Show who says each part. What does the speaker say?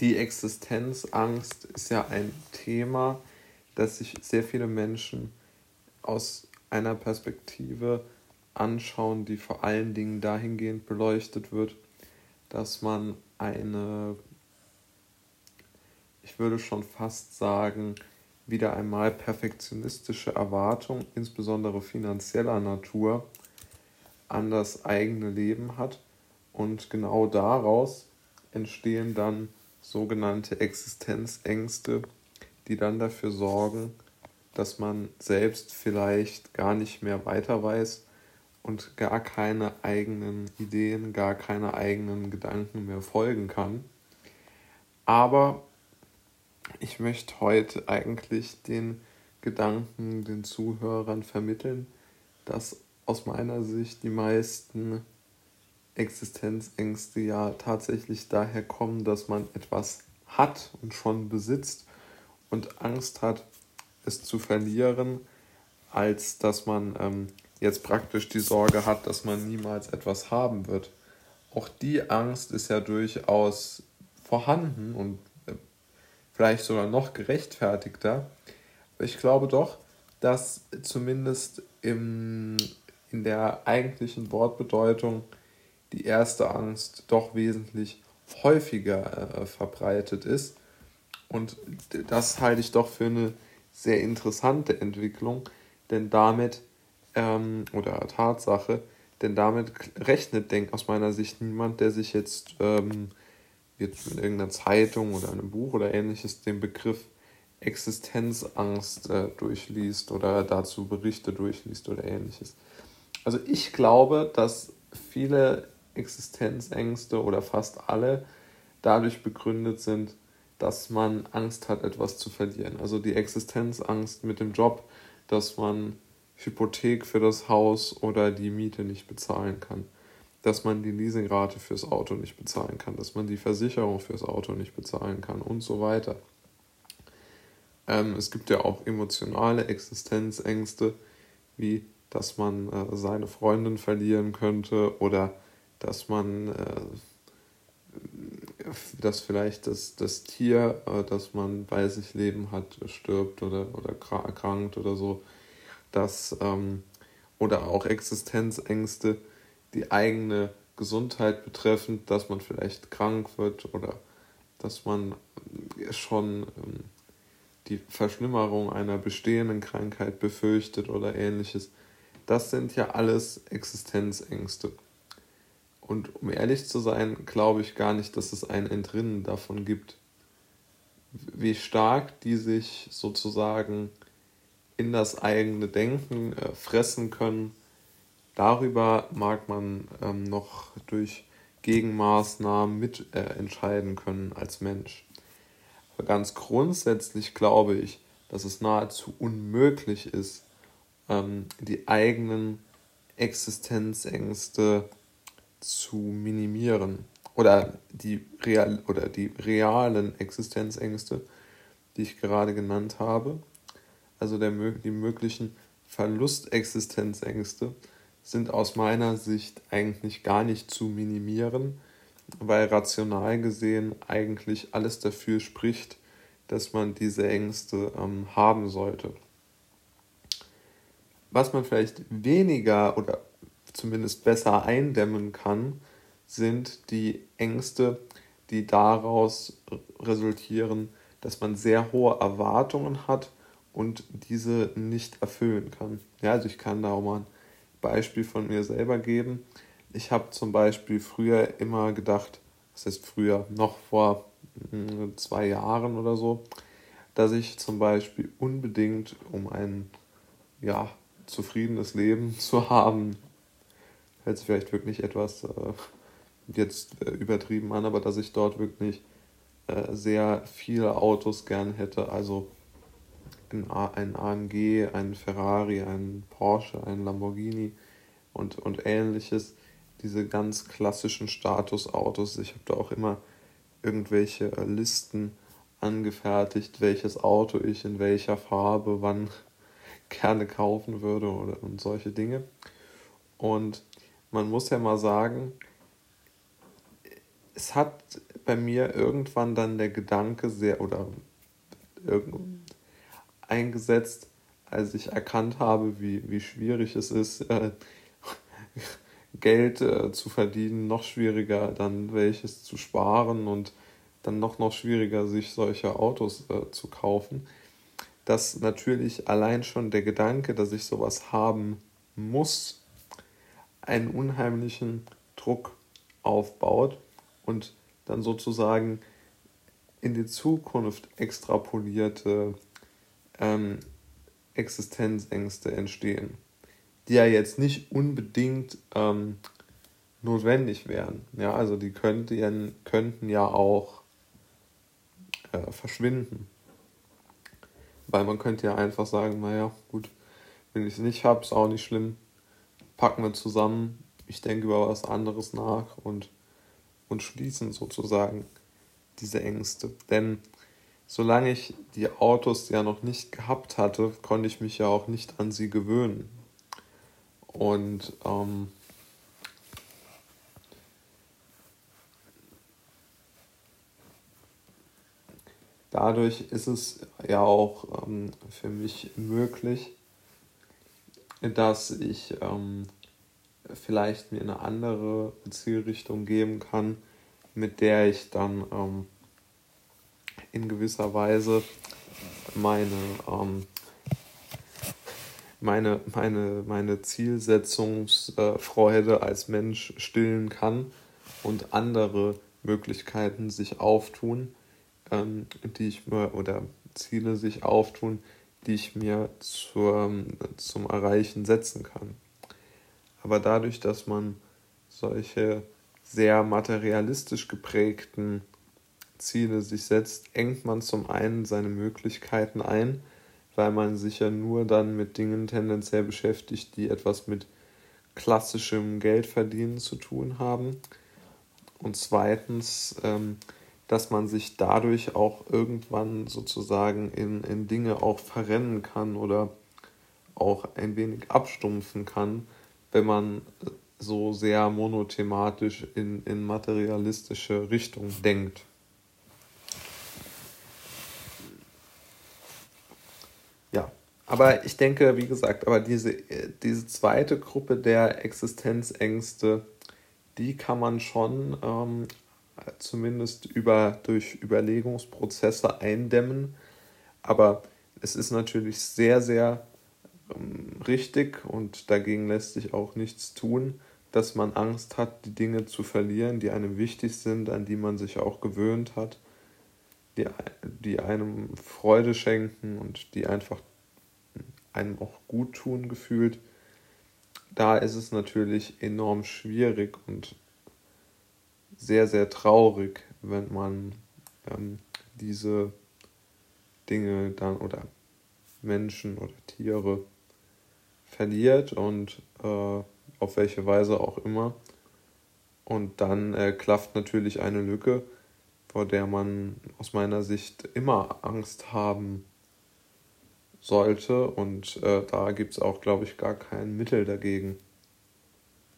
Speaker 1: Die Existenzangst ist ja ein Thema, das sich sehr viele Menschen aus einer Perspektive anschauen, die vor allen Dingen dahingehend beleuchtet wird, dass man eine, ich würde schon fast sagen, wieder einmal perfektionistische Erwartung, insbesondere finanzieller Natur, an das eigene Leben hat. Und genau daraus entstehen dann sogenannte Existenzängste, die dann dafür sorgen, dass man selbst vielleicht gar nicht mehr weiter weiß und gar keine eigenen Ideen, gar keine eigenen Gedanken mehr folgen kann. Aber ich möchte heute eigentlich den Gedanken den Zuhörern vermitteln, dass aus meiner Sicht die meisten Existenzängste ja tatsächlich daher kommen, dass man etwas hat und schon besitzt und Angst hat, es zu verlieren, als dass man ähm, jetzt praktisch die Sorge hat, dass man niemals etwas haben wird. Auch die Angst ist ja durchaus vorhanden und äh, vielleicht sogar noch gerechtfertigter. Ich glaube doch, dass zumindest im, in der eigentlichen Wortbedeutung die erste Angst doch wesentlich häufiger äh, verbreitet ist. Und das halte ich doch für eine sehr interessante Entwicklung, denn damit, ähm, oder Tatsache, denn damit rechnet, denkt aus meiner Sicht niemand, der sich jetzt, ähm, jetzt in irgendeiner Zeitung oder einem Buch oder ähnliches den Begriff Existenzangst äh, durchliest oder dazu Berichte durchliest oder ähnliches. Also ich glaube, dass viele Existenzängste oder fast alle dadurch begründet sind, dass man Angst hat, etwas zu verlieren. Also die Existenzangst mit dem Job, dass man Hypothek für das Haus oder die Miete nicht bezahlen kann, dass man die Leasingrate fürs Auto nicht bezahlen kann, dass man die Versicherung fürs Auto nicht bezahlen kann und so weiter. Ähm, es gibt ja auch emotionale Existenzängste, wie dass man äh, seine Freundin verlieren könnte oder dass man äh, dass vielleicht das, das Tier, äh, das man bei sich leben hat, stirbt oder, oder erkrankt oder so. Dass, ähm, oder auch Existenzängste, die eigene Gesundheit betreffend, dass man vielleicht krank wird oder dass man schon ähm, die Verschlimmerung einer bestehenden Krankheit befürchtet oder ähnliches. Das sind ja alles Existenzängste. Und um ehrlich zu sein, glaube ich gar nicht, dass es ein Entrinnen davon gibt. Wie stark die sich sozusagen in das eigene Denken äh, fressen können, darüber mag man ähm, noch durch Gegenmaßnahmen mitentscheiden äh, können als Mensch. Aber ganz grundsätzlich glaube ich, dass es nahezu unmöglich ist, ähm, die eigenen Existenzängste zu minimieren oder die, real, oder die realen Existenzängste, die ich gerade genannt habe, also der, die möglichen Verlustexistenzängste, sind aus meiner Sicht eigentlich gar nicht zu minimieren, weil rational gesehen eigentlich alles dafür spricht, dass man diese Ängste ähm, haben sollte. Was man vielleicht weniger oder zumindest besser eindämmen kann, sind die Ängste, die daraus resultieren, dass man sehr hohe Erwartungen hat und diese nicht erfüllen kann. Ja, also ich kann da auch mal ein Beispiel von mir selber geben. Ich habe zum Beispiel früher immer gedacht, das heißt früher, noch vor hm, zwei Jahren oder so, dass ich zum Beispiel unbedingt, um ein ja, zufriedenes Leben zu haben, hört sich vielleicht wirklich etwas äh, jetzt äh, übertrieben an, aber dass ich dort wirklich äh, sehr viele Autos gern hätte. Also ein, ein AMG, ein Ferrari, ein Porsche, ein Lamborghini und, und ähnliches. Diese ganz klassischen Statusautos. Ich habe da auch immer irgendwelche äh, Listen angefertigt, welches Auto ich in welcher Farbe wann gerne kaufen würde und solche Dinge. Und man muss ja mal sagen, es hat bei mir irgendwann dann der Gedanke sehr oder eingesetzt, als ich erkannt habe, wie, wie schwierig es ist, äh, Geld äh, zu verdienen, noch schwieriger dann welches zu sparen und dann noch, noch schwieriger, sich solche Autos äh, zu kaufen, dass natürlich allein schon der Gedanke, dass ich sowas haben muss, einen unheimlichen Druck aufbaut und dann sozusagen in die Zukunft extrapolierte ähm, Existenzängste entstehen, die ja jetzt nicht unbedingt ähm, notwendig wären. Ja, also die könnten, könnten ja auch äh, verschwinden. Weil man könnte ja einfach sagen, naja, gut, wenn ich es nicht habe, ist auch nicht schlimm. Packen wir zusammen, ich denke über was anderes nach und, und schließen sozusagen diese Ängste. Denn solange ich die Autos ja noch nicht gehabt hatte, konnte ich mich ja auch nicht an sie gewöhnen. Und ähm, dadurch ist es ja auch ähm, für mich möglich, dass ich ähm, vielleicht mir eine andere Zielrichtung geben kann, mit der ich dann ähm, in gewisser Weise meine, ähm, meine, meine, meine Zielsetzungsfreude als Mensch stillen kann und andere Möglichkeiten sich auftun, ähm, die ich mir oder Ziele sich auftun, die ich mir zur, zum Erreichen setzen kann. Aber dadurch, dass man solche sehr materialistisch geprägten Ziele sich setzt, engt man zum einen seine Möglichkeiten ein, weil man sich ja nur dann mit Dingen tendenziell beschäftigt, die etwas mit klassischem Geldverdienen zu tun haben. Und zweitens, ähm, dass man sich dadurch auch irgendwann sozusagen in, in Dinge auch verrennen kann oder auch ein wenig abstumpfen kann, wenn man so sehr monothematisch in, in materialistische Richtung denkt. Ja, aber ich denke, wie gesagt, aber diese, diese zweite Gruppe der Existenzängste, die kann man schon ähm, zumindest über, durch Überlegungsprozesse eindämmen. Aber es ist natürlich sehr, sehr ähm, richtig und dagegen lässt sich auch nichts tun, dass man Angst hat, die Dinge zu verlieren, die einem wichtig sind, an die man sich auch gewöhnt hat, die, die einem Freude schenken und die einfach einem auch gut tun gefühlt. Da ist es natürlich enorm schwierig und sehr, sehr traurig, wenn man ähm, diese Dinge dann oder Menschen oder Tiere verliert und äh, auf welche Weise auch immer. Und dann äh, klafft natürlich eine Lücke, vor der man aus meiner Sicht immer Angst haben sollte. Und äh, da gibt es auch, glaube ich, gar kein Mittel dagegen.